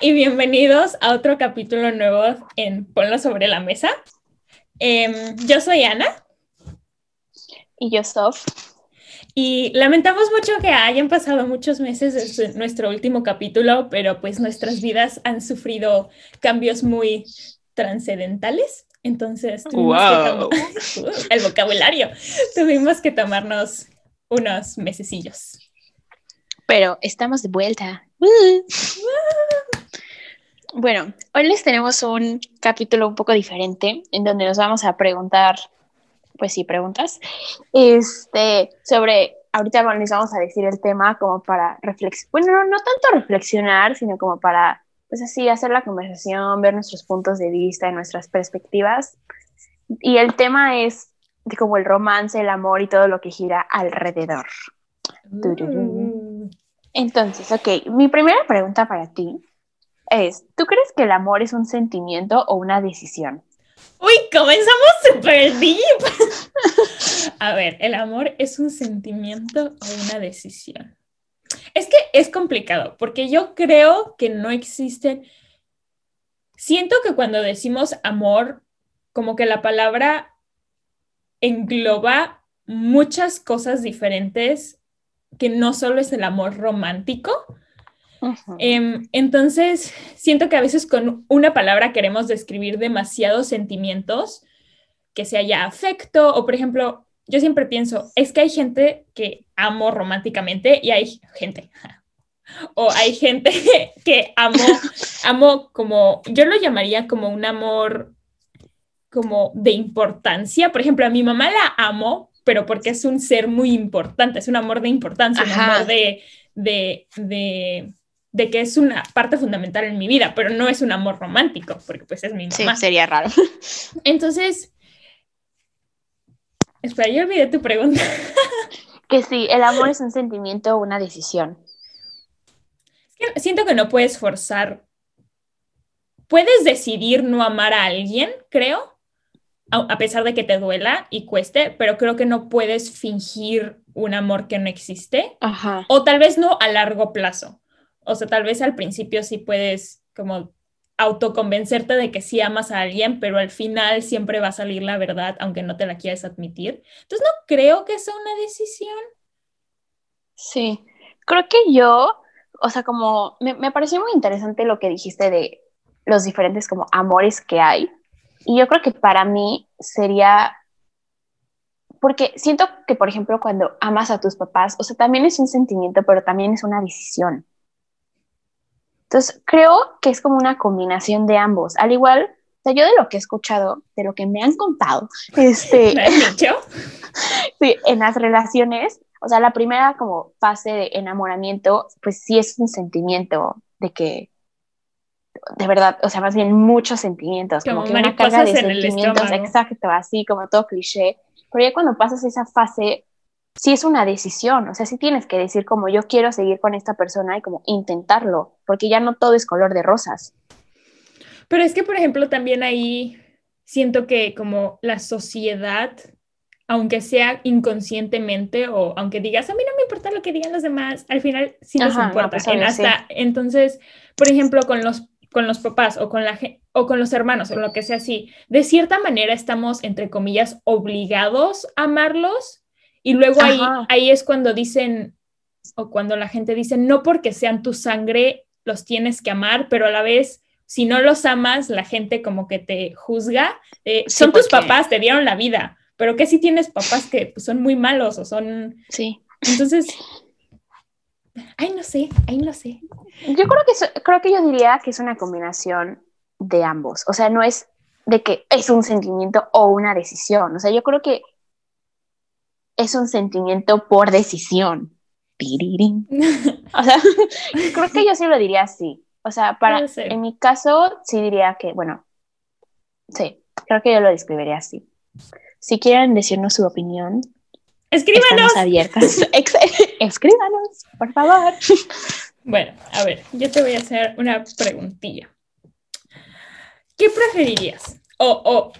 y bienvenidos a otro capítulo nuevo en Ponlo sobre la mesa. Em, yo soy Ana. Y yo, Sof. Y lamentamos mucho que hayan pasado muchos meses desde nuestro último capítulo, pero pues nuestras vidas han sufrido cambios muy trascendentales. Entonces, wow. el vocabulario, tuvimos que tomarnos unos mesecillos. Pero estamos de vuelta. Bueno, hoy les tenemos un capítulo un poco diferente en donde nos vamos a preguntar, pues sí, preguntas, este, sobre, ahorita les vamos a decir el tema como para reflexionar, bueno, no, no tanto reflexionar, sino como para, pues así, hacer la conversación, ver nuestros puntos de vista, nuestras perspectivas. Y el tema es de como el romance, el amor y todo lo que gira alrededor. Mm. Entonces, ok, mi primera pregunta para ti es, ¿tú crees que el amor es un sentimiento o una decisión? Uy, comenzamos super deep. A ver, ¿el amor es un sentimiento o una decisión? Es que es complicado, porque yo creo que no existen... Siento que cuando decimos amor, como que la palabra engloba muchas cosas diferentes que no solo es el amor romántico, Em, entonces, siento que a veces con una palabra queremos describir demasiados sentimientos, que sea ya afecto, o por ejemplo, yo siempre pienso, es que hay gente que amo románticamente y hay gente, o hay gente que amo, amo como, yo lo llamaría como un amor como de importancia. Por ejemplo, a mi mamá la amo, pero porque es un ser muy importante, es un amor de importancia, un amor de, de, de de que es una parte fundamental en mi vida, pero no es un amor romántico, porque pues es mi mamá. Sí, sería raro. Entonces, espera, yo olvidé tu pregunta. que sí, el amor es un sentimiento o una decisión. siento que no puedes forzar. Puedes decidir no amar a alguien, creo, a pesar de que te duela y cueste, pero creo que no puedes fingir un amor que no existe. Ajá. O tal vez no a largo plazo. O sea, tal vez al principio sí puedes como autoconvencerte de que sí amas a alguien, pero al final siempre va a salir la verdad, aunque no te la quieras admitir. Entonces, no creo que sea una decisión. Sí, creo que yo, o sea, como me, me pareció muy interesante lo que dijiste de los diferentes como amores que hay. Y yo creo que para mí sería, porque siento que, por ejemplo, cuando amas a tus papás, o sea, también es un sentimiento, pero también es una decisión. Entonces, creo que es como una combinación de ambos. Al igual, o sea, yo de lo que he escuchado, de lo que me han contado, este, sí, en las relaciones, o sea, la primera como fase de enamoramiento, pues sí es un sentimiento de que, de verdad, o sea, más bien muchos sentimientos, como, que una carga de sentimientos, exacto, así como todo cliché. Pero ya cuando pasas esa fase, sí es una decisión, o sea, sí tienes que decir como yo quiero seguir con esta persona y como intentarlo, porque ya no todo es color de rosas. Pero es que, por ejemplo, también ahí siento que como la sociedad, aunque sea inconscientemente o aunque digas, a mí no me importa lo que digan los demás, al final sí les importa. Pues, hasta, Entonces, por ejemplo, con los, con los papás o con, la, o con los hermanos o lo que sea así, de cierta manera estamos, entre comillas, obligados a amarlos y luego ahí, ahí es cuando dicen, o cuando la gente dice, no porque sean tu sangre, los tienes que amar, pero a la vez, si no los amas, la gente como que te juzga. Eh, son tus papás, te dieron la vida, pero que si tienes papás que pues, son muy malos o son... Sí. Entonces, ay, no sé, ay, no sé. Yo creo que, creo que yo diría que es una combinación de ambos. O sea, no es de que es un sentimiento o una decisión. O sea, yo creo que es un sentimiento por decisión. o sea, creo que yo sí lo diría así. O sea, para, en mi caso, sí diría que, bueno, sí, creo que yo lo describiría así. Si quieren decirnos su opinión, escríbanos. Estamos abiertas. Escríbanos, por favor. Bueno, a ver, yo te voy a hacer una preguntilla. ¿Qué preferirías? O, o,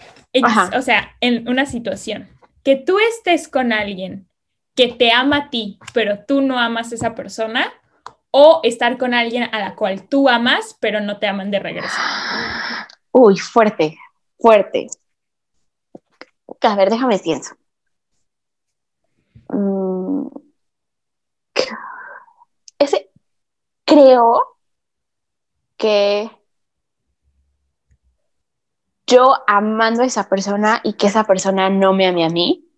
o sea, en una situación que tú estés con alguien que te ama a ti, pero tú no amas a esa persona, o estar con alguien a la cual tú amas, pero no te aman de regreso. Uy, fuerte, fuerte. A ver, déjame pienso. Mm. Ese, creo que yo amando a esa persona y que esa persona no me ame a mí.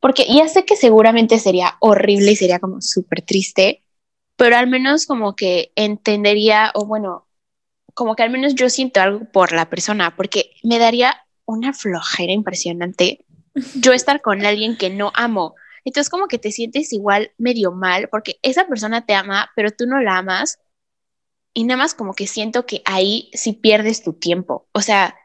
Porque ya sé que seguramente sería horrible y sería como súper triste, pero al menos como que entendería, o bueno, como que al menos yo siento algo por la persona, porque me daría una flojera impresionante yo estar con alguien que no amo. Entonces como que te sientes igual medio mal, porque esa persona te ama, pero tú no la amas y nada más como que siento que ahí sí pierdes tu tiempo. O sea,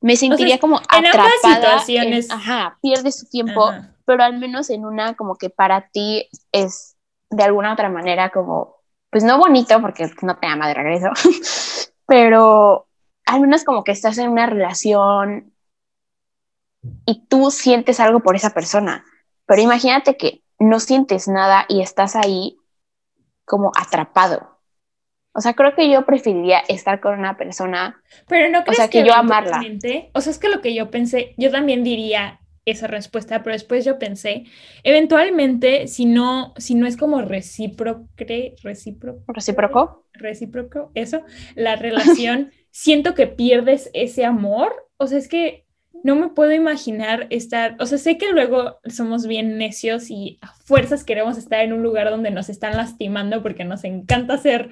me sentiría como en atrapada. situaciones. ajá, pierdes tu tiempo, pero al menos en una como que para ti es de alguna otra manera como, pues no bonito porque no te ama de regreso, pero al menos como que estás en una relación y tú sientes algo por esa persona. Pero imagínate que no sientes nada y estás ahí como atrapado. O sea, creo que yo preferiría estar con una persona. Pero no crees o sea, que, yo amarla. O sea, es que lo que yo pensé, yo también diría esa respuesta, pero después yo pensé, eventualmente, si no, si no es como recíproco, recíproco, recíproco, recíproco, eso, la relación, siento que pierdes ese amor. O sea, es que no me puedo imaginar estar, o sea, sé que luego somos bien necios y a fuerzas queremos estar en un lugar donde nos están lastimando porque nos encanta hacer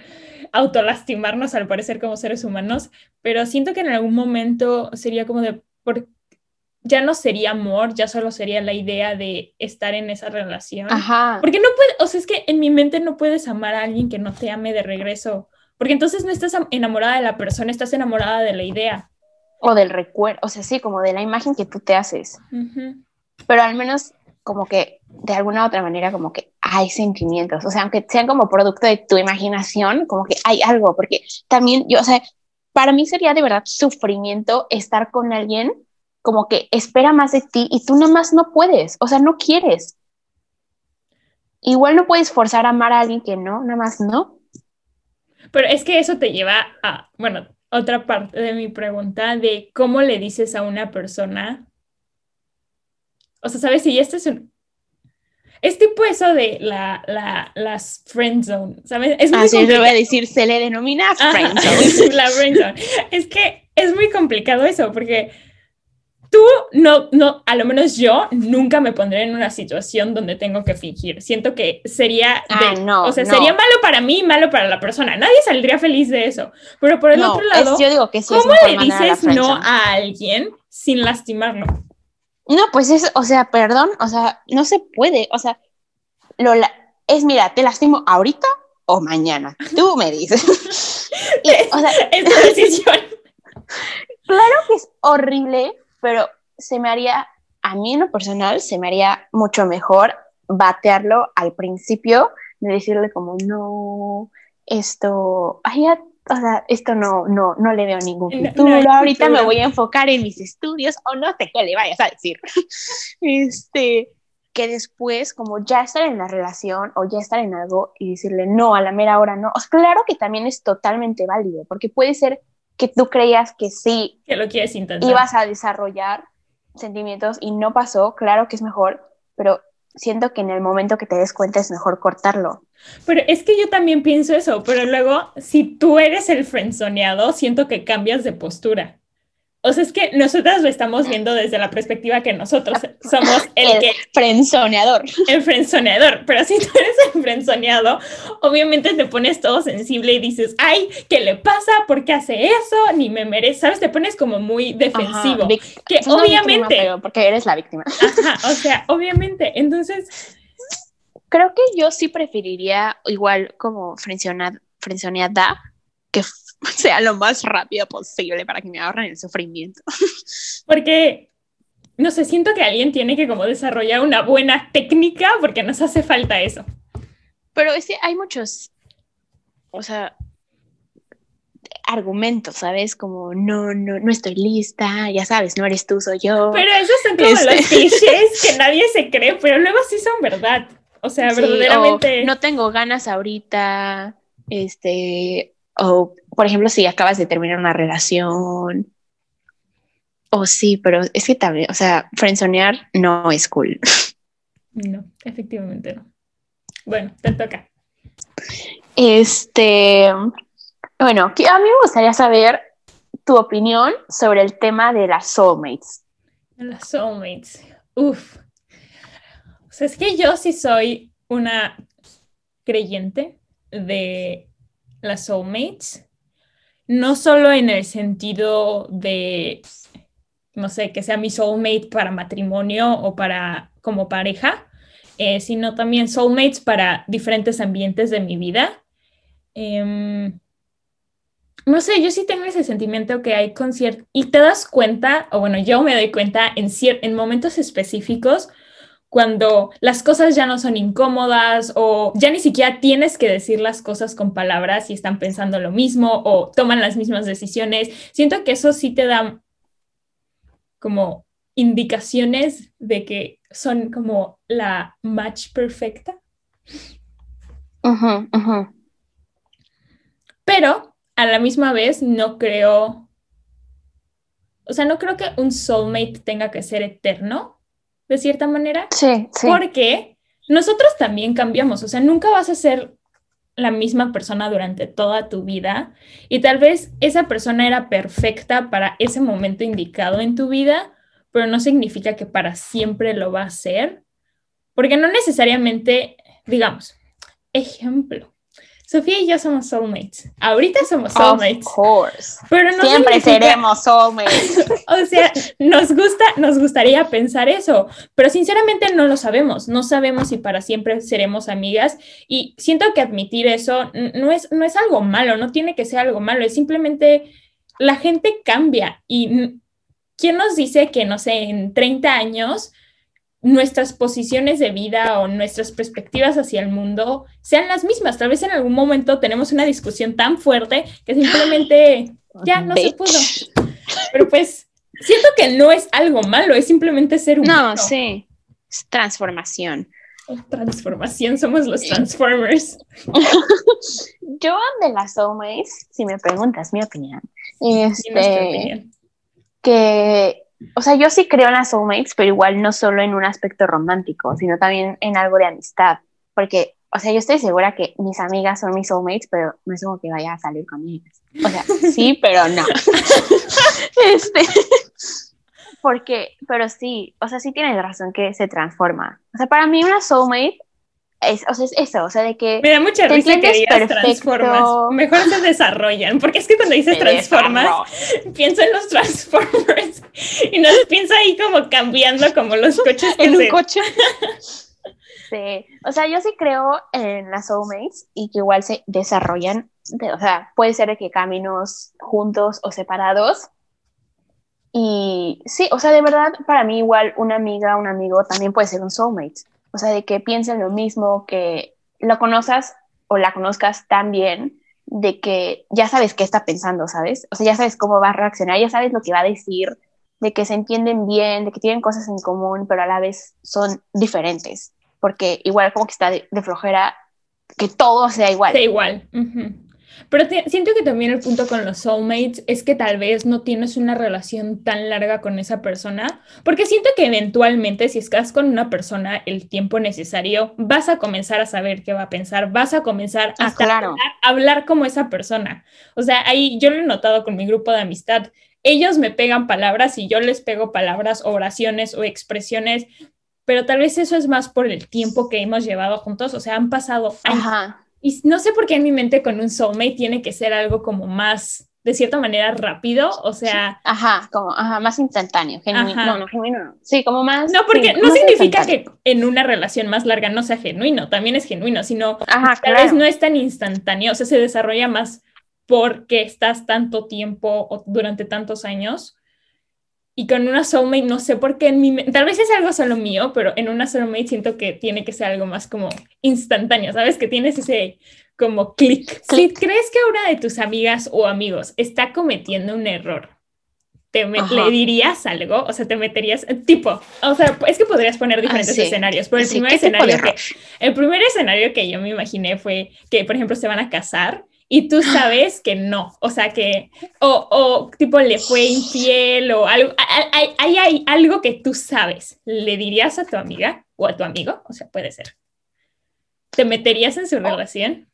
autolastimarnos al parecer como seres humanos, pero siento que en algún momento sería como de, por, ya no sería amor, ya solo sería la idea de estar en esa relación. Ajá. Porque no puede, o sea, es que en mi mente no puedes amar a alguien que no te ame de regreso, porque entonces no estás enamorada de la persona, estás enamorada de la idea o del recuerdo, o sea, sí, como de la imagen que tú te haces. Pero al menos como que de alguna u otra manera como que hay sentimientos, o sea, aunque sean como producto de tu imaginación, como que hay algo, porque también yo, o sea, para mí sería de verdad sufrimiento estar con alguien como que espera más de ti y tú nada más no puedes, o sea, no quieres. Igual no puedes forzar a amar a alguien que no, nada más no. Pero es que eso te lleva a, bueno, otra parte de mi pregunta de cómo le dices a una persona, o sea, ¿sabes? Si este es un... Es tipo eso de la, la, las friend zone, ¿sabes? Es muy Así lo voy a decir, se le denomina friend zone. la friend zone. Es que es muy complicado eso, porque tú no, no, a lo menos yo nunca me pondré en una situación donde tengo que fingir. Siento que sería, ah, no, o sea, sería malo para mí y malo para la persona. Nadie saldría feliz de eso. Pero por el otro lado, yo digo que ¿cómo le dices no a alguien sin lastimarlo? No, pues es, o sea, perdón, o sea, no se puede, o sea, lo es, mira, te lastimo ahorita o mañana. Tú me dices. o sea, es tu decisión. claro que es horrible pero se me haría, a mí en lo personal, se me haría mucho mejor batearlo al principio, de decirle como, no, esto, ay, o sea, esto no, no, no le veo ningún futuro, ahorita me voy a enfocar en mis estudios, o no sé qué le vayas a decir. este, que después, como ya estar en la relación o ya estar en algo y decirle no, a la mera hora no, claro que también es totalmente válido, porque puede ser que tú creías que sí que lo quieres intentar. ibas a desarrollar sentimientos y no pasó, claro que es mejor, pero siento que en el momento que te des cuenta es mejor cortarlo. Pero es que yo también pienso eso, pero luego si tú eres el frenzoneado, siento que cambias de postura. O sea, es que nosotras lo estamos viendo desde la perspectiva que nosotros somos el, que... Frenzoneador. El frenzoneador. Pero si tú eres el frenzoneado, obviamente te pones todo sensible y dices, ay, ¿qué le pasa? ¿Por qué hace eso? Ni me merece, ¿sabes? Te pones como muy defensivo. que obviamente... porque eres la víctima. Ajá, o sea, obviamente. Entonces... Creo que yo sí preferiría igual como frenzoneada que sea lo más rápido posible para que me ahorren el sufrimiento. Porque, no sé, siento que alguien tiene que como desarrollar una buena técnica porque nos hace falta eso. Pero es que hay muchos, o sea, argumentos, ¿sabes? Como, no, no, no estoy lista, ya sabes, no eres tú, soy yo. Pero esos son como los este. clichés que nadie se cree, pero luego sí son verdad. O sea, verdaderamente. no tengo ganas ahorita. Este, o por ejemplo, si acabas de terminar una relación. O sí, pero es que también, o sea, frenzonear no es cool. No, efectivamente no. Bueno, te toca. Este, bueno, a mí me gustaría saber tu opinión sobre el tema de las soulmates. Las soulmates. Uf. O sea, es que yo sí soy una creyente de las soulmates, no solo en el sentido de, no sé, que sea mi soulmate para matrimonio o para como pareja, eh, sino también soulmates para diferentes ambientes de mi vida. Em, no sé, yo sí tengo ese sentimiento que hay conciertos y te das cuenta, o bueno, yo me doy cuenta en, en momentos específicos cuando las cosas ya no son incómodas o ya ni siquiera tienes que decir las cosas con palabras y están pensando lo mismo o toman las mismas decisiones. Siento que eso sí te da como indicaciones de que son como la match perfecta. Pero a la misma vez no creo, o sea, no creo que un soulmate tenga que ser eterno, de cierta manera. Sí, sí. Porque nosotros también cambiamos, o sea, nunca vas a ser la misma persona durante toda tu vida y tal vez esa persona era perfecta para ese momento indicado en tu vida, pero no significa que para siempre lo va a ser, porque no necesariamente, digamos, ejemplo, Sofía y yo somos soulmates. Ahorita somos soulmates. Of course. Pero Siempre seremos soulmates. o sea, nos gusta, nos gustaría pensar eso, pero sinceramente no lo sabemos. No sabemos si para siempre seremos amigas y siento que admitir eso no es, no es algo malo, no tiene que ser algo malo, es simplemente la gente cambia y ¿quién nos dice que, no sé, en 30 años nuestras posiciones de vida o nuestras perspectivas hacia el mundo sean las mismas. Tal vez en algún momento tenemos una discusión tan fuerte que simplemente ya no se pudo. Pero pues siento que no es algo malo, es simplemente ser humano. No, sí, es transformación. Transformación, somos los Transformers. Yo de las soulmates, si me preguntas mi opinión, este, que o sea, yo sí creo en las soulmates, pero igual no solo en un aspecto romántico, sino también en algo de amistad. Porque, o sea, yo estoy segura que mis amigas son mis soulmates, pero no es como que vaya a salir con ellas. O sea, sí, pero no. este, porque, pero sí, o sea, sí tienes razón que se transforma. O sea, para mí una soulmate es, o sea, es eso, o sea, de que. Me da mucha risa que digas transformas. Mejor se desarrollan, porque es que cuando dices transformas, pienso en los Transformers y no pienso ahí como cambiando como los coches. en un coche. sí, o sea, yo sí creo en las soulmates y que igual se desarrollan, o sea, puede ser de que caminos juntos o separados. Y sí, o sea, de verdad, para mí igual una amiga, un amigo también puede ser un soulmate o sea, de que piensen lo mismo, que lo conozcas o la conozcas tan bien, de que ya sabes qué está pensando, ¿sabes? O sea, ya sabes cómo va a reaccionar, ya sabes lo que va a decir, de que se entienden bien, de que tienen cosas en común, pero a la vez son diferentes, porque igual como que está de, flojera que todo sea igual. Sea igual. Pero siento que también el punto con los soulmates es que tal vez no tienes una relación tan larga con esa persona, porque siento que eventualmente si estás con una persona el tiempo necesario, vas a comenzar a saber qué va a pensar, vas a comenzar a ah, hablar, como esa persona. O sea, ahí yo lo he notado con mi grupo de amistad. Ellos me pegan palabras y yo les pego palabras, oraciones o expresiones, pero tal vez eso es más por el tiempo que hemos llevado juntos, o sea, han pasado años. Y no sé por qué en mi mente con un soulmate tiene que ser algo como más, de cierta manera, rápido, o sea... Ajá, como, ajá, más instantáneo, genuino. No, no, genuino Sí, como más... No, porque no significa que en una relación más larga no sea genuino, también es genuino, sino ajá, tal vez no es tan instantáneo, o sea, se desarrolla más porque estás tanto tiempo o durante tantos años y con una soulmate, no sé por qué en mi tal vez es algo solo mío, pero en una soulmate siento que tiene que ser algo más como instantáneo, ¿sabes? Que tienes ese como clic. Si crees que una de tus amigas o amigos está cometiendo un error te le dirías algo, o sea, te meterías, tipo, o sea, es que podrías poner ah, diferentes escenarios, pero el primer escenario que, el primer escenario que yo me imaginé fue que, por ejemplo, se van a casar y tú sabes que no, o sea, que, o, o tipo, le fue infiel o algo, hay, hay, hay algo que tú sabes, ¿le dirías a tu amiga o a tu amigo? O sea, puede ser. ¿Te meterías en su relación?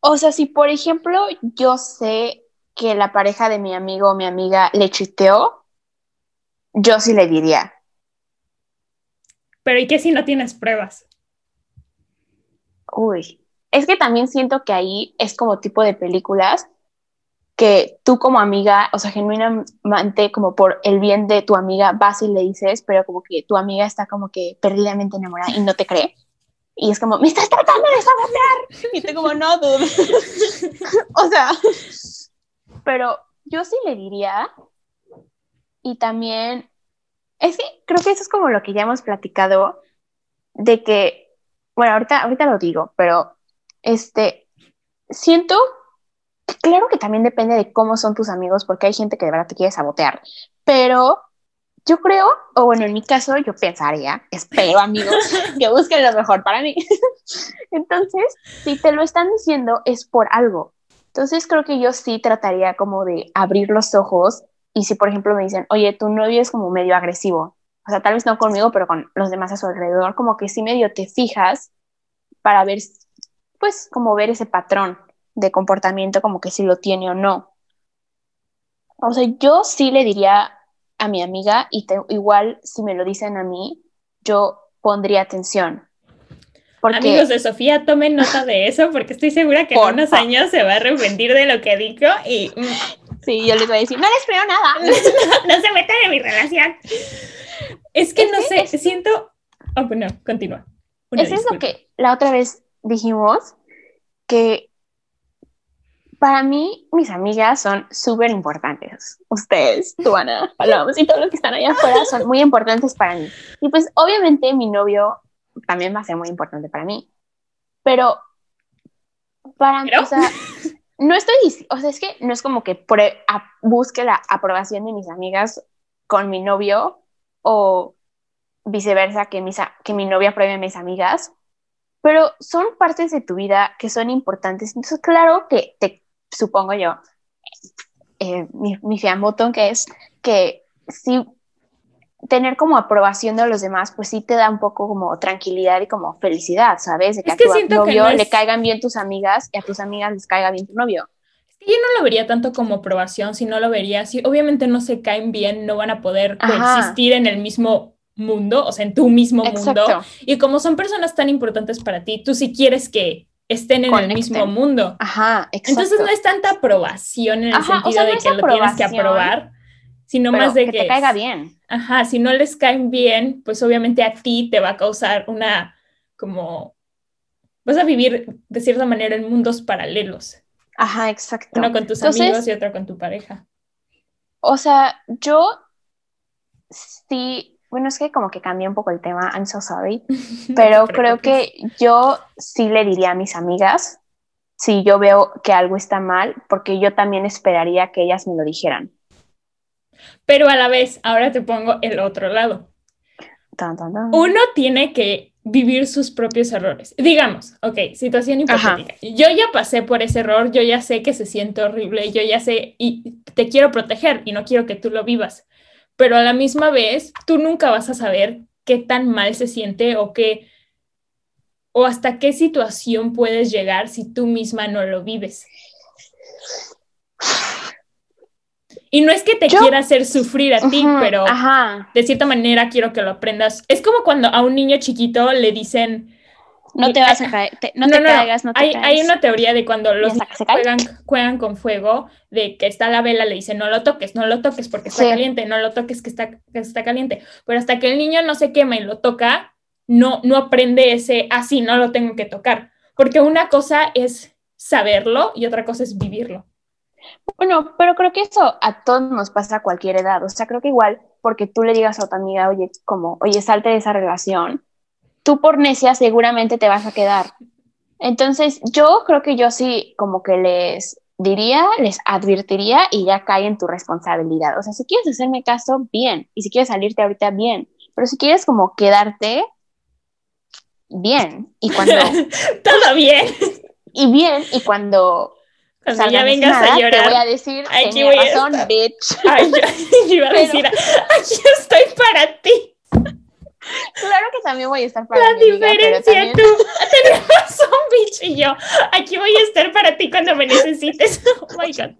O sea, si por ejemplo yo sé que la pareja de mi amigo o mi amiga le chiteó, yo sí le diría. Pero ¿y qué si no tienes pruebas? Uy, es que también siento que ahí es como tipo de películas que tú como amiga, o sea, genuinamente como por el bien de tu amiga vas y le dices, pero como que tu amiga está como que perdidamente enamorada y no te cree. Y es como, me estás tratando de sabotear. Y te como, no, dude. o sea, pero yo sí le diría, y también, es que creo que eso es como lo que ya hemos platicado, de que, bueno, ahorita, ahorita lo digo, pero este, siento, claro que también depende de cómo son tus amigos, porque hay gente que de verdad te quiere sabotear, pero yo creo, o bueno, en mi caso, yo pensaría, espero amigos, que busquen lo mejor para mí. Entonces, si te lo están diciendo, es por algo. Entonces creo que yo sí trataría como de abrir los ojos y si por ejemplo me dicen, oye, tu novio es como medio agresivo, o sea, tal vez no conmigo, pero con los demás a su alrededor, como que sí medio te fijas para ver, pues como ver ese patrón de comportamiento, como que si lo tiene o no. O sea, yo sí le diría a mi amiga y igual si me lo dicen a mí, yo pondría atención. Amigos de Sofía, tomen nota de eso porque estoy segura que en unos años se va a arrepentir de lo que dijo y... Mm, sí, yo les voy a decir, no les creo nada. no, se metan en mi relación. Es que no sé, siento... Oh, bueno, continúa. Eso es lo que la otra vez dijimos, que para mí mis amigas son súper importantes. Ustedes, tú, Ana, y todos los que están allá afuera son muy importantes para mí. Y pues obviamente mi novio también va a ser muy importante para mí. Pero, para, o sea, no estoy, o sea, es que no es como que busque la aprobación de mis amigas con mi novio o viceversa, que, mis, que mi novia apruebe a mis amigas, pero son partes de tu vida que son importantes. Entonces, claro que te supongo yo, eh, mi, mi botón que es que si tener como aprobación de los demás, pues sí te da un poco como tranquilidad y como felicidad, ¿sabes? De que a tu novio le caigan bien tus amigas y a tus amigas les caiga bien tu novio. Yo no lo vería tanto como aprobación, sino lo vería así. Obviamente no se caen bien, no van a poder coexistir en el mismo mundo, o sea, en tu mismo mundo. Y como son personas tan importantes para ti, tú sí quieres que estén en el mismo mundo. Ajá, exacto. Entonces no es tanta aprobación en el sentido de que lo tienes que aprobar, sino más de que, te caiga bien. Ajá, si no les caen bien, pues obviamente a ti te va a causar una como vas a vivir de cierta manera en mundos paralelos. Ajá, exacto. Uno con tus amigos y otro con tu pareja. O sea, yo sí, bueno, es que como que cambié un poco el tema, I'm so sorry, pero creo que yo sí le diría a mis amigas si yo veo que algo está mal, porque yo también esperaría que ellas me lo dijeran. Pero a la vez, ahora te pongo el otro lado. Uno tiene que vivir sus propios errores. Digamos, ok, situación hipotética. Yo ya pasé por ese error, yo ya sé que se siente horrible, yo ya sé y te quiero proteger y no quiero que tú lo vivas. Pero a la misma vez, tú nunca vas a saber qué tan mal se siente o qué o hasta qué situación puedes llegar si tú misma no lo vives. Y no es que te quiera hacer sufrir a ti, pero de cierta manera quiero que lo aprendas. Es como cuando a un niño chiquito le dicen... No te vas a caer, no, te caigas, no te hay, hay, una teoría de cuando los juegan, juegan, con fuego, de que está la vela, le dicen no lo toques, no lo toques porque está caliente, no lo toques que está, que está caliente. Pero hasta que el niño no se quema y lo toca, no, no aprende ese, así ah, no lo tengo que tocar. Porque una cosa es saberlo y otra cosa es vivirlo. Bueno, pero creo que eso a todos nos pasa a cualquier edad. O sea, creo que igual porque tú le digas a tu amiga, oye, como, oye, salte de esa relación, tú por necia seguramente te vas a quedar. Entonces, yo creo que yo sí como que les diría, les advertiría y ya cae en tu responsabilidad. O sea, si quieres hacerme caso, bien. Y si quieres salirte ahorita, bien. Pero si quieres como quedarte, bien. Y cuando... Todo bien. Y bien, y cuando... Cuando ya vengas a llorar. Te voy a decir, aquí voy razón, bitch. Ay, yo, iba a decir, aquí estoy para ti. Claro que también voy a estar para La diferencia, tú tenés razón, bitch, y yo, aquí voy a estar para ti cuando me necesites. Oh my God.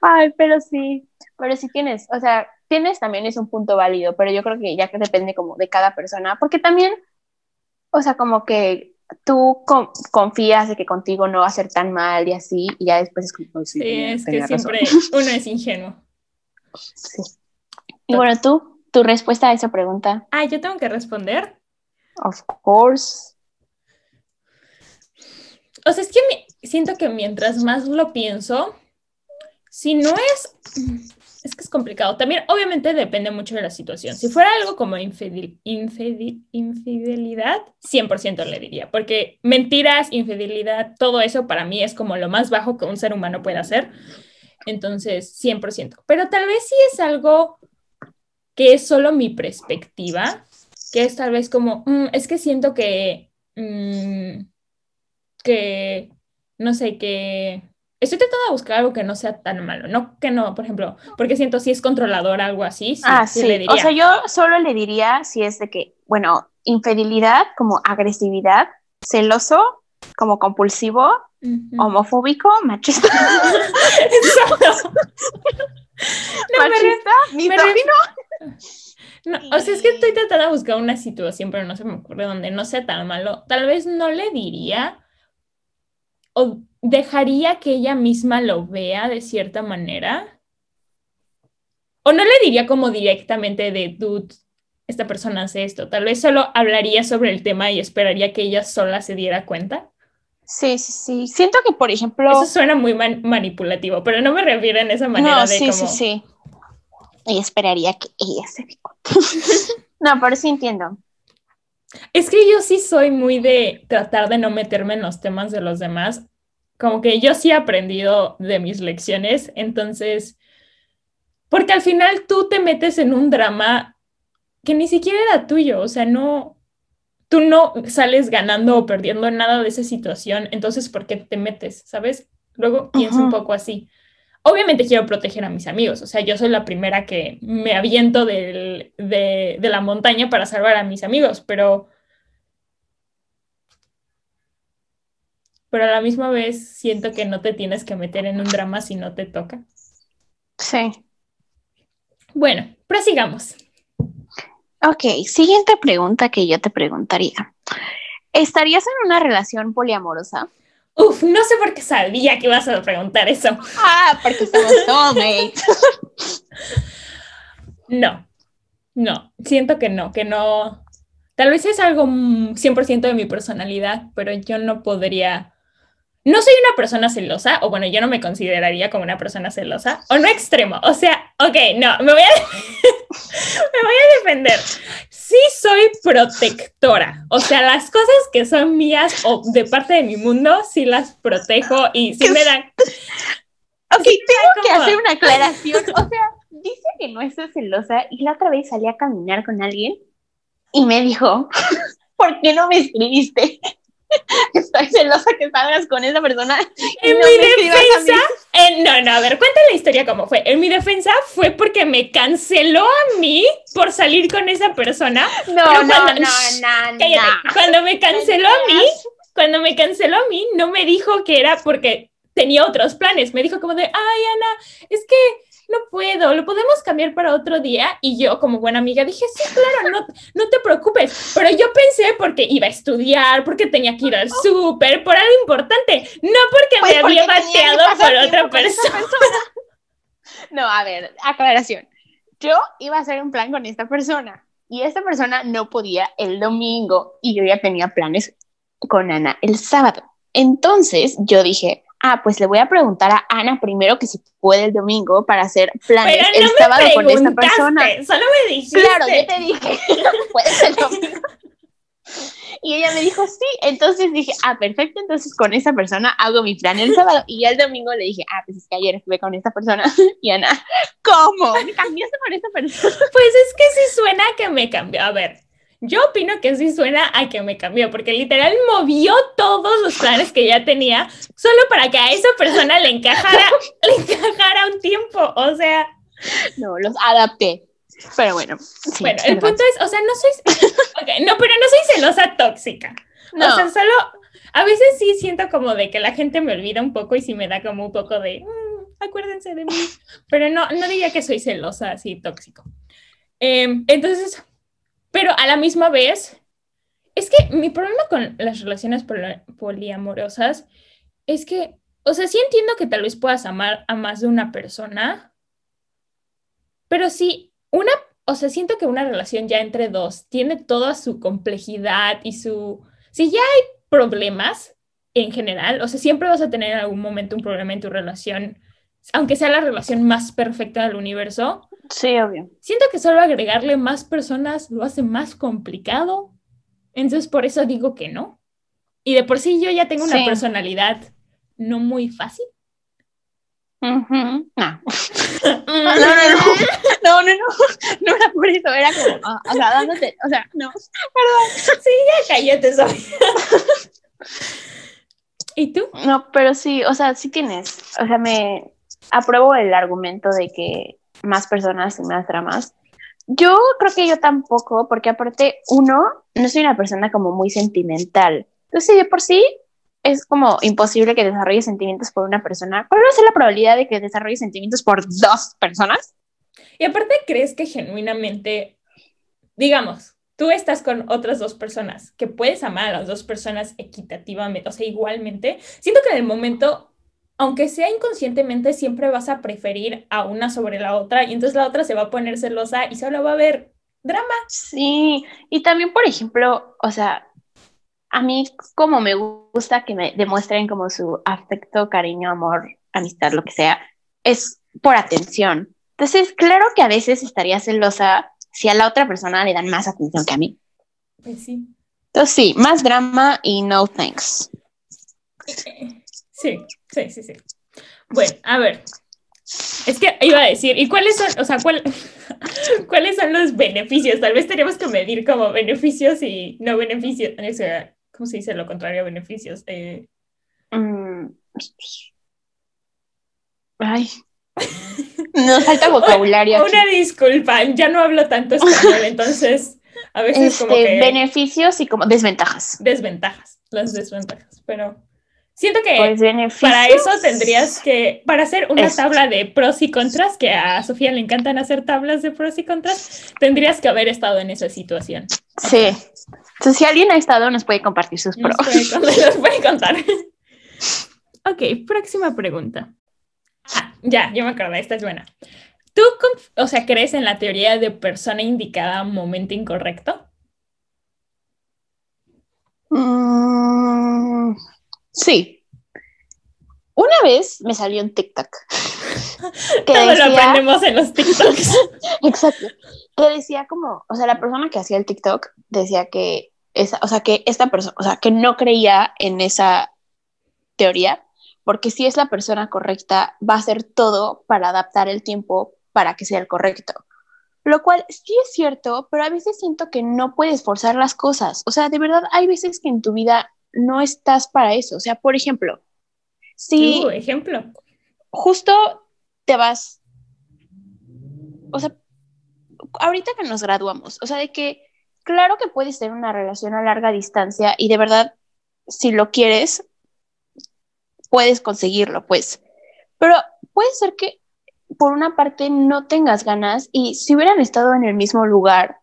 Ay, pero sí, pero sí tienes, o sea, tienes también es un punto válido, pero yo creo que ya que depende como de cada persona, porque también, o sea, como que tú confías de que contigo no va a ser tan mal y así, y ya después es como... Sí, es que siempre uno es ingenuo. Sí. Y bueno, tú, tu respuesta a esa pregunta. Ah, yo tengo que responder. Of course. O sea, es que siento que mientras más lo pienso, si no es, es que es complicado. También, obviamente, depende mucho de la situación. Si fuera algo como infidel, infidelidad, 100% le diría, porque mentiras, infidelidad, todo eso para mí es como lo más bajo que un ser humano puede hacer. Entonces, 100%. Pero tal vez si es algo que es solo mi perspectiva, que es tal vez como, mm, es que siento que, mm, que, no sé, que estoy tratando de buscar algo que no sea tan malo, no que no, por ejemplo, porque siento si es controlador algo así, sí, ah, sí. le diría. O sea, yo solo le diría si es de que, bueno, infidelidad como agresividad, celoso, como compulsivo, homofóbico, machista. machista, no, o sea, es que estoy tratando de buscar una situación, pero no se me ocurre donde no sea tan malo. Tal vez no le diría o dejaría que ella misma lo vea de cierta manera. O no le diría como directamente de, dude, esta persona hace esto. Tal vez solo hablaría sobre el tema y esperaría que ella sola se diera cuenta. Sí, sí, sí. Siento que, por ejemplo... Eso suena muy manipulativo, pero no me refiero en esa manera no, de sí, sí, sí. Y esperaría que ella se dé no, pero sí entiendo. Es que yo sí soy muy de tratar de no meterme en los temas de los demás. Como que yo sí he aprendido de mis lecciones, entonces, porque al final tú te metes en un drama que ni siquiera era tuyo, o sea, no, tú no sales ganando o perdiendo nada de esa situación, entonces, ¿por qué te metes? ¿Sabes? Luego pienso un poco así. Obviamente quiero proteger a mis amigos, o sea, yo soy la primera que me aviento de, de la montaña para salvar a mis amigos, pero... Pero a la misma vez siento que no te tienes que meter en un drama si no te toca. Sí. Bueno, prosigamos. Ok, siguiente pregunta que yo te preguntaría. ¿Estarías en una relación poliamorosa? Uf, no sé por qué sabía que ibas a preguntar eso. Ah, porque somos soulmates. no, no, siento que no, que no. Tal vez es algo 100% de mi personalidad, pero yo no podría no soy una persona celosa, o bueno, yo no me consideraría como una persona celosa, o no extremo, o sea, ok, no, me voy a, me voy a defender. Sí soy protectora, o sea, las cosas que son mías o de parte de mi mundo, sí las protejo y sí me dan... Ok, tengo que hacer una aclaración, o sea, dice que no es celosa y la otra vez salí a caminar con alguien y me dijo, ¿por qué no me escribiste? Estoy celosa que salgas con esa persona. En mi defensa, no, no, a ver, cuéntale la historia cómo fue. En mi defensa fue porque me canceló a mí por salir con esa persona. No, no, no, no, cállate. Cuando me canceló a mí, cuando me canceló a mí, no me dijo que era porque tenía otros planes. Me dijo como de, ay, Ana, es que no puedo, lo podemos cambiar para otro día. Y yo, como buena amiga, dije, sí, claro, no, no te preocupes. Pero yo pensé porque iba a estudiar, porque tenía que ir al súper, por algo importante, no porque me pues había bateado por otra persona. No, a ver, aclaración. Yo iba a hacer un plan con esta persona y esta persona no podía el domingo y yo ya tenía planes con Ana el sábado. Entonces yo dije, ah, pues le voy a preguntar a Ana primero que si puede el domingo para hacer planes el sábado con esta persona. Solo me dijiste. Claro, yo te dije, puedes el domingo. Y ella me dijo, sí. Entonces dije, ah, perfecto, entonces con esa persona hago mi plan el sábado. Y ya el domingo le dije, ah, pues es que ayer estuve con esta persona. Y Ana, ¿cómo? ¿Me cambiaste con esta persona? Pues es que sí suena que me cambió. A ver, yo opino que sí suena a que me cambió, porque literal movió todos los planes que ya tenía solo para que a esa persona le encajara, le encajara un tiempo. O sea. No, los adapté. Pero bueno. bueno, el punto es, o sea, no soy. no, pero no soy celosa tóxica. No. O sea, solo. A veces sí siento como de que la gente me olvida un poco y sí me da como un poco de. Mm, acuérdense de mí. Pero no, no diría que soy celosa así tóxico. Em, entonces, pero a la misma vez, es que mi problema con las relaciones poliamorosas es que, o sea, sí entiendo que tal vez puedas amar a más de una persona, pero sí una, o sea, siento que una relación ya entre dos tiene toda su complejidad y su, si ya hay problemas en general, o sea, siempre vas a tener en algún momento un problema en tu relación, aunque sea la relación más perfecta del universo. Sí, obvio. Siento que solo agregarle más personas lo hace más complicado. Entonces, por eso digo que no. Y de por sí yo ya tengo una personalidad no muy fácil. No. no. no, no, no, no, no, era por eso, era como, ah, o sea, dándote, o sea, no, perdón. Sí, ya cállate, Sofía. ¿Y tú? No, pero sí, o sea, sí tienes, o sea, me apruebo el argumento de que más personas y más dramas. Yo creo que yo tampoco, porque aparte, uno, no soy una persona como muy sentimental. Entonces, de por sí, es como imposible que desarrolle sentimientos por una persona. ¿Cuál va a ser la probabilidad de que desarrolle sentimientos por dos personas? Y aparte, ¿crees que genuinamente, digamos, tú estás con otras dos personas, que puedes amar a las dos personas equitativamente, o sea, igualmente? Siento que en el momento, aunque sea inconscientemente, siempre vas a preferir a una sobre la otra y entonces la otra se va a poner celosa y solo va a haber drama. Sí, y también, por ejemplo, o sea, a mí como me gusta que me demuestren como su afecto, cariño, amor, amistad, lo que sea, es por atención. Entonces, claro que a veces estaría celosa si a la otra persona le dan más atención que a mí. Pues sí. Entonces, sí, más drama y no thanks. Sí, sí, sí, sí. Bueno, a ver. Es que iba a decir, ¿y cuáles son, o sea, cuáles son los beneficios? Tal vez tenemos que medir como beneficios y no beneficios. ¿Cómo se dice lo contrario a beneficios? Eh... Mm. Ay, nos falta vocabulario. Una disculpa, ya no hablo tanto español, entonces a veces como este, que... Beneficios y como desventajas. Desventajas, las desventajas, pero siento que pues para eso tendrías que, para hacer una tabla de pros y contras, que a Sofía le encantan hacer tablas de pros y contras, tendrías que haber estado en esa situación. Sí. Entonces, si alguien ha estado, nos puede compartir sus pros. nos puede contar. ok, próxima pregunta. Ah, ya, yo me acordé, esta es buena. ¿Tú, o sea, crees en la teoría de persona indicada, momento incorrecto? Mm, sí. Una vez me salió un TikTok. Que Todo lo aprendemos en los TikToks. Exacto. Que decía como, o sea, la persona que hacía el TikTok decía que esa, o sea, que esta persona, o sea, que no creía en esa teoría porque si es la persona correcta, va a hacer todo para adaptar el tiempo para que sea el correcto. Lo cual sí es cierto, pero a veces siento que no puedes forzar las cosas. O sea, de verdad hay veces que en tu vida no estás para eso. O sea, por ejemplo, si... ejemplo. Justo te vas... O sea, ahorita que nos graduamos, o sea, de que claro que puedes tener una relación a larga distancia y de verdad, si lo quieres, puedes conseguirlo, pues. Pero puede ser que por una parte no tengas ganas y si hubieran estado en el mismo lugar,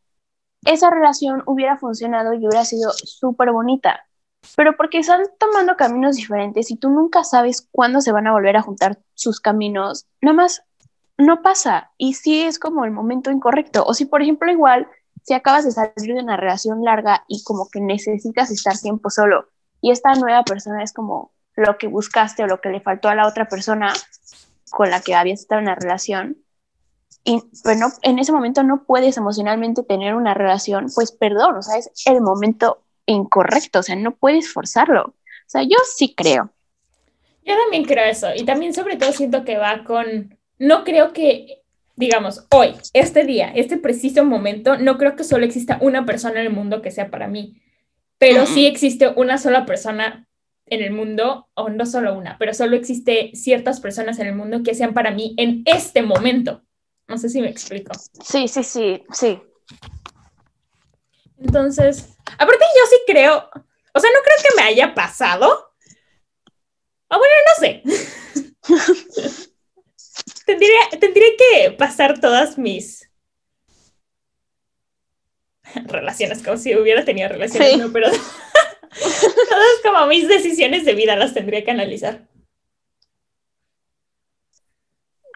esa relación hubiera funcionado y hubiera sido súper bonita. Pero porque están tomando caminos diferentes y tú nunca sabes cuándo se van a volver a juntar sus caminos, nada más no pasa. Y si es como el momento incorrecto. O si, por ejemplo, igual, si acabas de salir de una relación larga y como que necesitas estar tiempo solo y esta nueva persona es como lo que buscaste o lo que le faltó a la otra persona con la que habías estado en la relación, y pero no, en ese momento no puedes emocionalmente tener una relación, pues perdón, o sea, es el momento incorrecto, o sea, no puedes forzarlo. O sea, yo sí creo. Yo también creo eso y también sobre todo siento que va con, no creo que, digamos, hoy, este día, este preciso momento, no creo que solo exista una persona en el mundo que sea para mí, pero sí existe una sola persona en el mundo, o no solo una, pero solo existe ciertas personas en el mundo que sean para mí en este momento. No sé si me explico. Sí, sí, sí, sí. Entonces, aparte yo sí creo, o sea, no creo que me haya pasado. O bueno, no sé. tendría, tendría que pasar todas mis relaciones, como si hubiera tenido relaciones, no, pero todas como mis decisiones de vida las tendría que analizar.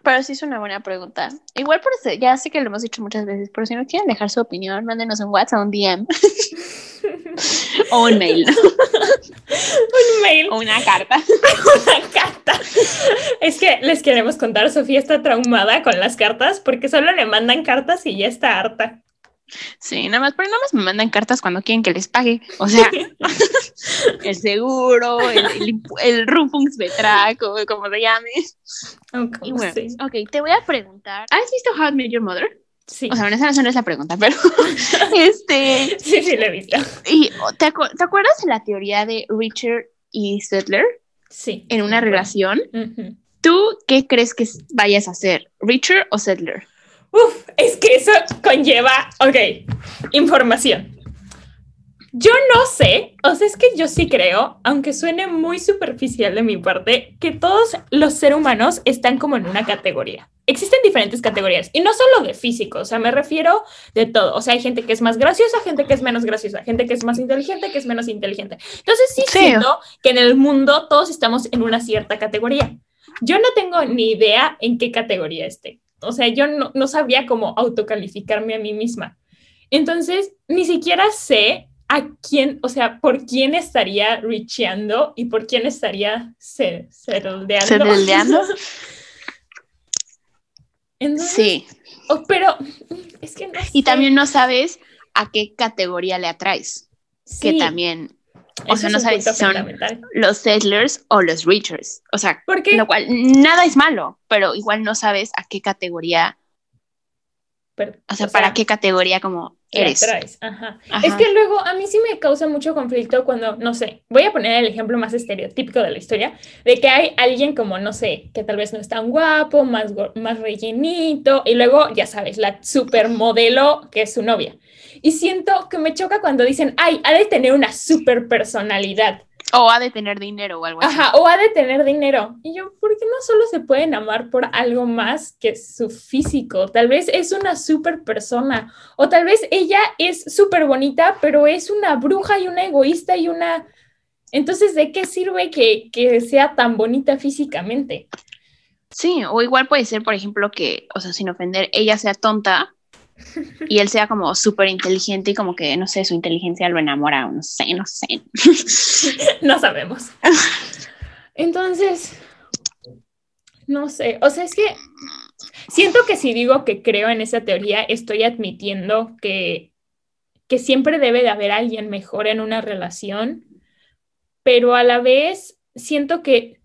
Pero sí es una buena pregunta. Igual por eso, ya sé que lo hemos dicho muchas veces, pero si no quieren dejar su opinión, mándenos un WhatsApp, un DM. o un mail. un mail. O una carta. una carta. Es que les queremos contar, Sofía está traumada con las cartas porque solo le mandan cartas y ya está harta. Sí, nada más, pero nada más me mandan cartas cuando quieren que les pague. O sea, el seguro, el, el, el como se llame. Okay, bueno, ok, te voy a preguntar. ¿Has visto How I Met Your Mother? Sí. O sea, esa no es la pregunta, pero este. Sí, sí, la he visto. Y, ¿te, ¿te, acuerdas de la teoría de Richard y Settler? Sí. En una relación. ¿Tú qué crees que vayas a hacer? ¿Richard o Settler? Uf, es que eso conlleva, ok, información. Yo no sé, o sea, es que yo sí creo, aunque suene muy superficial de mi parte, que todos los seres humanos están como en una categoría. Existen diferentes categorías y no solo de físico, o sea, me refiero de todo. O sea, hay gente que es más graciosa, gente que es menos graciosa, gente que es más inteligente, que es menos inteligente. Entonces sí, sí. siento que en el mundo todos estamos en una cierta categoría. Yo no tengo ni idea en qué categoría esté. O sea, yo no, no sabía cómo autocalificarme a mí misma. Entonces, ni siquiera sé a quién, o sea, por quién estaría richeando y por quién estaría ceroldeando. sí. Oh, pero es que no Y también no sabes a qué categoría le atraes. Que también o sea, no sabes si son los settlers o los reachers. O sea, lo cual nada es malo, pero igual no sabes a qué categoría. o, sea, para qué categoría como eres. Ajá. Es que luego a mí sí me causa mucho conflicto cuando, no sé, voy a poner el ejemplo más estereotípico de la historia, de que hay alguien como, no sé, que tal vez no es tan guapo, más, más rellenito, y luego, ya sabes, la supermodelo que es su novia. Y siento que me choca cuando dicen, ay, ha de tener una super personalidad. O ha de tener dinero o algo así. Ajá, o ha de tener dinero. Y yo, ¿por qué no solo se pueden amar por algo más que su físico? Tal vez es una super persona. O tal vez ella es súper bonita, pero es una bruja y una egoísta y una... Entonces, ¿de qué sirve que, que sea tan bonita físicamente? Sí, o igual puede ser, por ejemplo, que, o sea, sin ofender, ella sea tonta, y él sea como súper inteligente y como que, no sé, su inteligencia lo enamora, no sé, no sé. no sabemos. Entonces, no sé, o sea, es que siento que si digo que creo en esa teoría, estoy admitiendo que, que siempre debe de haber alguien mejor en una relación, pero a la vez siento que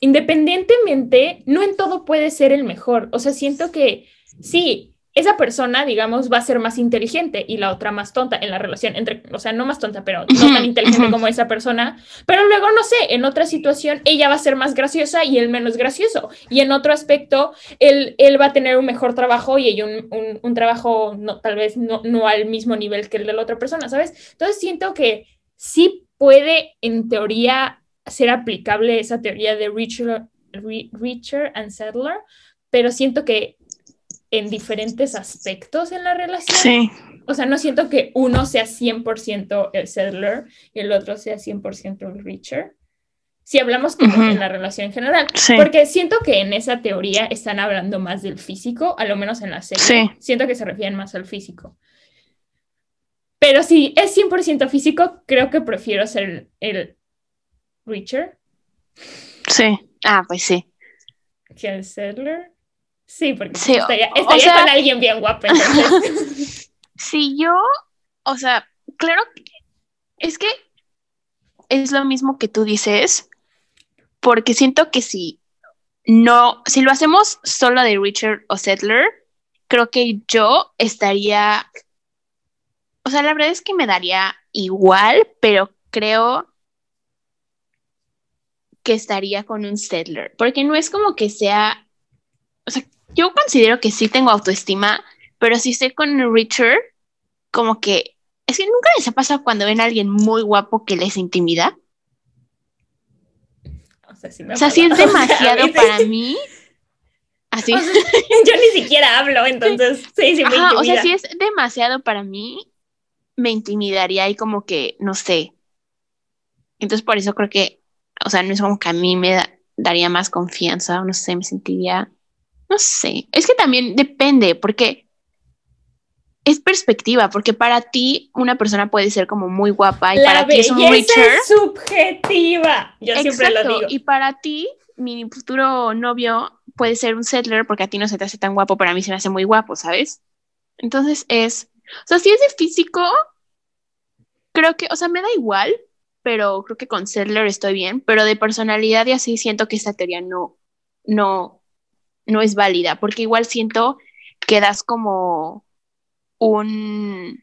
independientemente, no en todo puede ser el mejor. O sea, siento que sí, esa persona, digamos, va a ser más inteligente y la otra más tonta en la relación, entre, o sea, no más tonta, pero no tan inteligente como esa persona, pero luego, no sé, en otra situación ella va a ser más graciosa y él menos gracioso, y en otro aspecto él, él va a tener un mejor trabajo y ella un, un, trabajo no, tal vez no, no al mismo nivel que el de la otra persona, ¿sabes? Entonces siento que sí puede, en teoría, ser aplicable esa teoría de Richard, Richard and Settler, pero siento que en diferentes aspectos en la relación. Sí. O sea, no siento que uno sea 100% el settler y el otro sea 100% el richer. Si hablamos como en la relación en general. Porque siento que en esa teoría están hablando más del físico, a lo menos en la serie. Sí. Siento que se refieren más al físico. Pero si es 100% físico, creo que prefiero ser el, richer. Sí. Ah, pues sí. Que el settler. Sí, porque estaría, con alguien bien guapo. si yo, o sea, claro, es que es lo mismo que tú dices, porque siento que si no, si lo hacemos solo de Richard o Settler, creo que yo estaría, o sea, la verdad es que me daría igual, pero creo que estaría con un Settler, porque no es como que sea, o sea, yo considero que sí tengo autoestima, pero si estoy con Richard, como que, es que nunca les ha pasado cuando ven a alguien muy guapo que les intimida. O sea, si es demasiado para mí. Así. yo ni siquiera hablo, entonces sí, sí me O sea, si es demasiado para mí, me intimidaría y como que, no sé. Entonces por eso creo que, o sea, no es como que a mí me daría más confianza, o no sé, me sentiría, no sé. Es que también depende, porque es perspectiva, porque para ti una persona puede ser como muy guapa y para ti es un Richard. Es subjetiva. Yo siempre lo digo. Y para ti, mi futuro novio puede ser un settler porque a ti no se te hace tan guapo, pero a mí se me hace muy guapo, ¿sabes? Entonces es, o sea, si es de físico, creo que, o sea, me da igual, pero creo que con settler estoy bien, pero de personalidad y así siento que esta teoría no, no, no es válida, porque igual siento que das como un,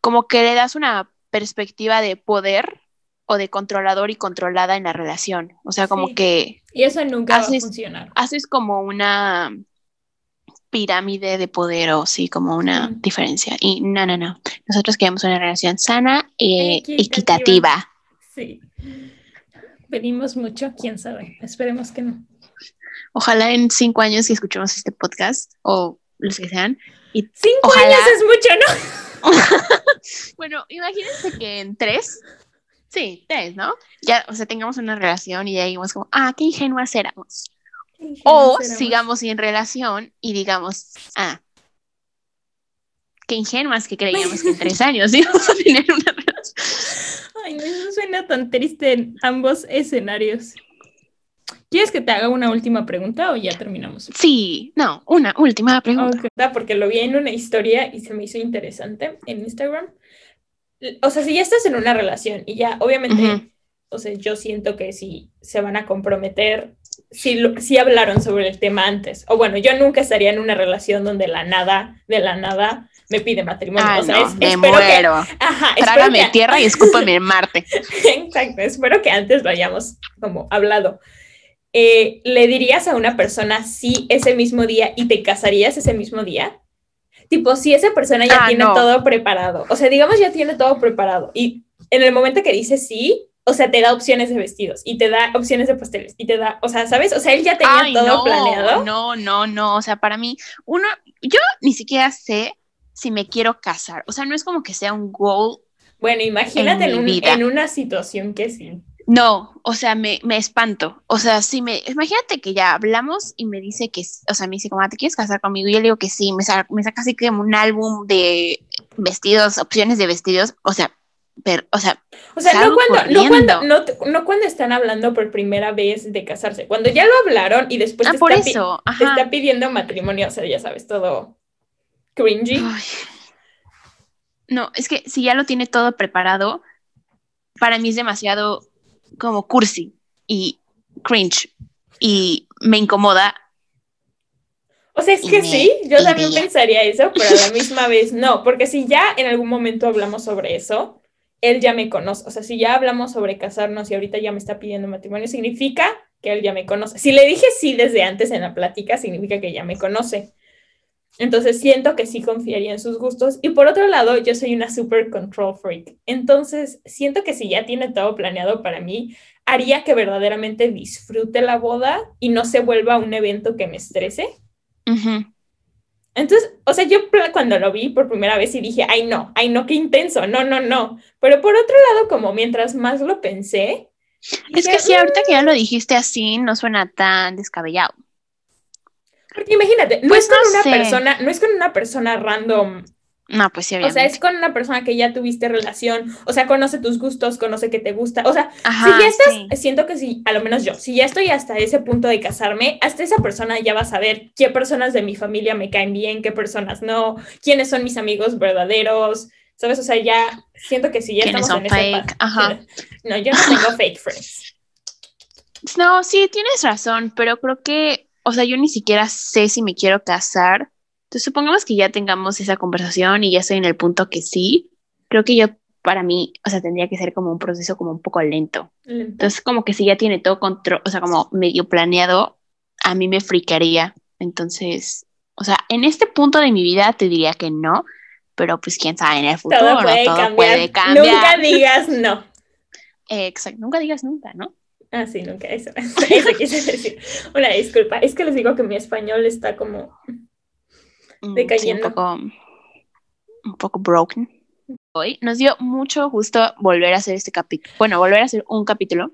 como que le das una perspectiva de poder o de controlador y controlada en la relación. O sea, como que... Y eso nunca va a funcionar. Haces como una pirámide de poder o sí, como una diferencia. Y no, no, no. Nosotros queremos una relación sana e equitativa. Sí. Venimos mucho, quién sabe. Esperemos que no. Ojalá en cinco años que escuchemos este podcast o los que sean. Y Cinco años es mucho, ¿no? bueno, imagínense que en tres, sí, tres, ¿no? Ya, o sea, tengamos una relación y ya digamos como, ah, qué ingenuas éramos. o sigamos sin relación y digamos, ah, qué ingenuas que creíamos que en tres años íbamos a tener una relación. Ay, no, eso suena tan triste en ambos escenarios. ¿Quieres que te haga una última pregunta o ya terminamos? Sí, no, una última pregunta. Porque lo vi en una historia y se me hizo interesante en Instagram. O sea, si ya estás en una relación y ya, obviamente, o sea, yo siento que si se van a comprometer, si, si hablaron sobre el tema antes. O bueno, yo nunca estaría en una relación donde la nada, de la nada, me pide matrimonio. o sea, me muero. ajá, Trágame tierra y escúpame en Marte. Exacto, espero que antes lo hayamos como hablado. Eh, ¿le dirías a una persona sí ese mismo día y te casarías ese mismo día? Tipo, si esa persona ya ah, tiene todo preparado, o sea, digamos ya tiene todo preparado y en el momento que dice sí, o sea, te da opciones de vestidos y te da opciones de pasteles y te da, o sea, ¿sabes? O sea, él ya tenía todo planeado. No, no, no, o sea, para mí, uno, yo ni siquiera sé si me quiero casar, o sea, no es como que sea un goal. Bueno, imagínate en, en una situación que sí. No, o sea, me, me, espanto. O sea, si me, imagínate que ya hablamos y me dice que, o sea, me dice como, ah, ¿te quieres casar conmigo? Y yo le digo que sí, me, saca, me saca así como un álbum de vestidos, opciones de vestidos, o sea, pero, o sea, o sea, no cuando, no cuando, no, no cuando, están hablando por primera vez de casarse, cuando ya lo hablaron y después ah, te, por está, eso. te, está, pidiendo matrimonio, o sea, ya sabes, todo cringy. No, es que si ya lo tiene todo preparado, para mí es demasiado como cursi y cringe y me incomoda. O sea, es que sí, yo también pensaría eso, pero a la misma vez no, porque si ya en algún momento hablamos sobre eso, él ya me conoce. O sea, si ya hablamos sobre casarnos y ahorita ya me está pidiendo matrimonio, significa que él ya me conoce. Si le dije sí desde antes en la plática, significa que ya me conoce. Entonces siento que sí confiaría en sus gustos. Y por otro lado, yo soy una super control freak. Entonces siento que si ya tiene todo planeado para mí, haría que verdaderamente disfrute la boda y no se vuelva un evento que me estrese. Entonces, o sea, yo cuando lo vi por primera vez y dije, ay no, ay no, qué intenso, no, no, no. Pero por otro lado, como mientras más lo pensé... Es que si ahorita que ya lo dijiste así, no suena tan descabellado. Porque imagínate, no pues es con una persona, no es con una persona random. No, pues sí, O sea, es con una persona que ya tuviste relación, o sea, conoce tus gustos, conoce que te gusta. O sea, si ya estás, siento que sí, a lo menos yo, si ya estoy hasta ese punto de casarme, hasta esa persona ya va a saber qué personas de mi familia me caen bien, qué personas no, quiénes son mis amigos verdaderos, ¿Sabes? O sea, ya siento que si ya estamos en fake? Ajá. No, yo no tengo fake friends. No, sí, tienes razón, pero creo que, o sea, yo ni siquiera sé si me quiero casar. Entonces, supongamos que ya tengamos esa conversación y ya estoy en el punto que sí. Creo que yo, para mí, o sea, tendría que ser como un proceso como un poco lento. Entonces, como que si ya tiene todo control, o sea, como medio planeado, a mí me fricaría. Entonces, o sea, en este punto de mi vida te diría que no, pero pues quién sabe en el futuro, todo puede, cambiar. puede cambiar. Nunca digas no. Exacto, nunca digas nunca, ¿no? Ah, sí, nunca, eso, eso quise decir. Una disculpa, es que les digo que mi español está como mm, decayendo. un, poco, un poco broken. Hoy nos dio mucho gusto volver a hacer este capítulo, bueno, volver a hacer un capítulo.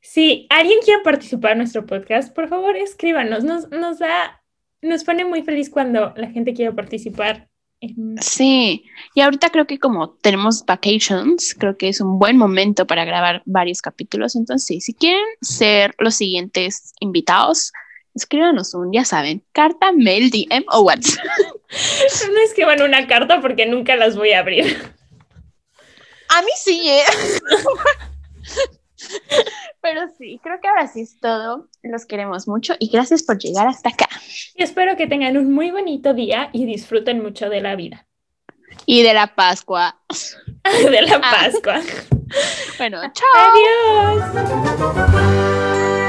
Si alguien quiere participar en nuestro podcast, por favor escríbanos, nos, nos da nos pone muy feliz cuando la gente quiere participar. Sí, y ahorita creo que como tenemos vacations, creo que es un buen momento para grabar varios capítulos. Entonces, si quieren ser los siguientes invitados, escríbanos un, ya saben, carta, mail, DM o WhatsApp. no escriban una carta porque nunca las voy a abrir. A mí sí, ¿eh? Pero sí, creo que ahora sí es todo. Los queremos mucho y gracias por llegar hasta acá. Y espero que tengan un muy bonito día y disfruten mucho de la vida. Y de la Pascua. de la Pascua. bueno, chao. Adiós.